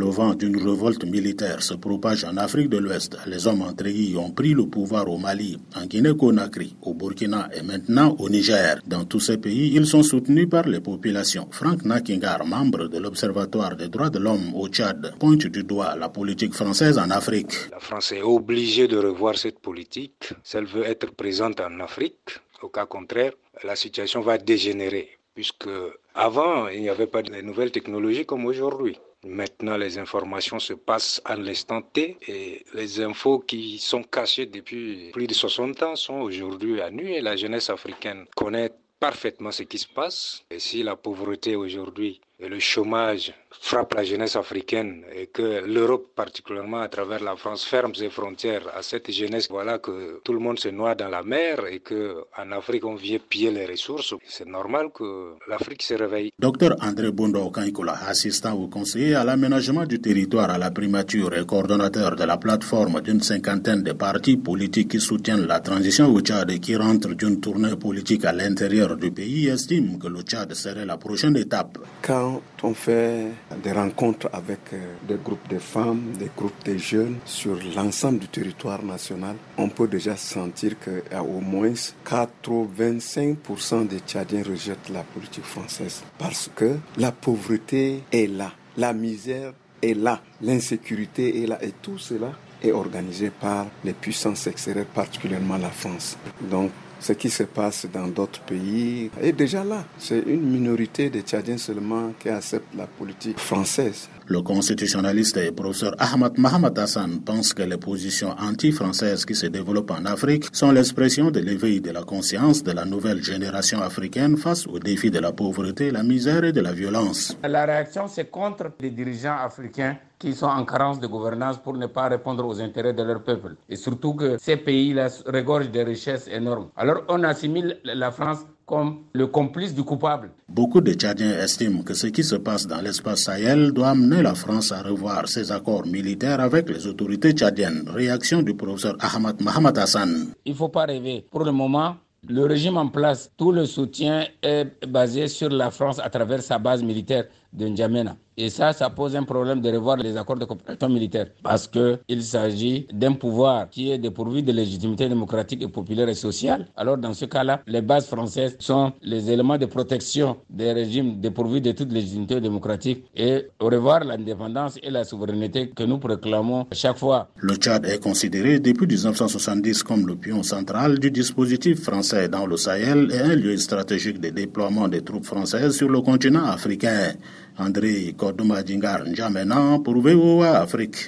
Le vent d'une révolte militaire se propage en Afrique de l'Ouest. Les hommes intrigués ont pris le pouvoir au Mali, en Guinée-Conakry, au Burkina et maintenant au Niger. Dans tous ces pays, ils sont soutenus par les populations. Frank Nakingar, membre de l'Observatoire des droits de l'homme au Tchad, pointe du doigt la politique française en Afrique. La France est obligée de revoir cette politique. Si elle veut être présente en Afrique, au cas contraire, la situation va dégénérer puisque avant, il n'y avait pas de nouvelles technologies comme aujourd'hui. Maintenant, les informations se passent en l'instant T et les infos qui sont cachées depuis plus de 60 ans sont aujourd'hui à nu et la jeunesse africaine connaît parfaitement ce qui se passe. Et si la pauvreté aujourd'hui et le chômage frappe la jeunesse africaine et que l'Europe, particulièrement à travers la France, ferme ses frontières à cette jeunesse, voilà que tout le monde se noie dans la mer et que en Afrique on vient piller les ressources. C'est normal que l'Afrique se réveille. Docteur André Bondo Kanikola, assistant au conseiller à l'aménagement du territoire à la primature et coordonnateur de la plateforme d'une cinquantaine de partis politiques qui soutiennent la transition au Tchad et qui rentrent d'une tournée politique à l'intérieur du pays, estime que le Tchad serait la prochaine étape. Quand on fait des rencontres avec euh, des groupes de femmes, des groupes de jeunes sur l'ensemble du territoire national, on peut déjà sentir qu'au moins 85% des Tchadiens rejettent la politique française parce que la pauvreté est là, la misère est là, l'insécurité est là et tout cela est organisé par les puissances extérieures, particulièrement la France. Donc ce qui se passe dans d'autres pays est déjà là. C'est une minorité de Tchadiens seulement qui acceptent la politique française. Le constitutionnaliste et professeur Ahmad Mohamed Hassan pense que les positions anti-françaises qui se développent en Afrique sont l'expression de l'éveil de la conscience de la nouvelle génération africaine face aux défis de la pauvreté, la misère et de la violence. La réaction, c'est contre les dirigeants africains qui sont en carence de gouvernance pour ne pas répondre aux intérêts de leur peuple. Et surtout que ces pays-là regorgent de richesses énormes. Alors on assimile la France comme le complice du coupable. Beaucoup de Tchadiens estiment que ce qui se passe dans l'espace Sahel doit amener la France à revoir ses accords militaires avec les autorités tchadiennes. Réaction du professeur Ahmad Mohamed Hassan. Il ne faut pas rêver. Pour le moment, le régime en place, tout le soutien est basé sur la France à travers sa base militaire de N'Djamena. Et ça, ça pose un problème de revoir les accords de coopération militaire parce qu'il s'agit d'un pouvoir qui est dépourvu de légitimité démocratique et populaire et sociale. Alors, dans ce cas-là, les bases françaises sont les éléments de protection des régimes dépourvus de toute légitimité démocratique et revoir l'indépendance et la souveraineté que nous proclamons chaque fois. Le Tchad est considéré depuis 1970 comme le pion central du dispositif français dans le Sahel et un lieu stratégique de déploiement des troupes françaises sur le continent africain. André Koduma Djingar N'Djamena pour VOA Afrique.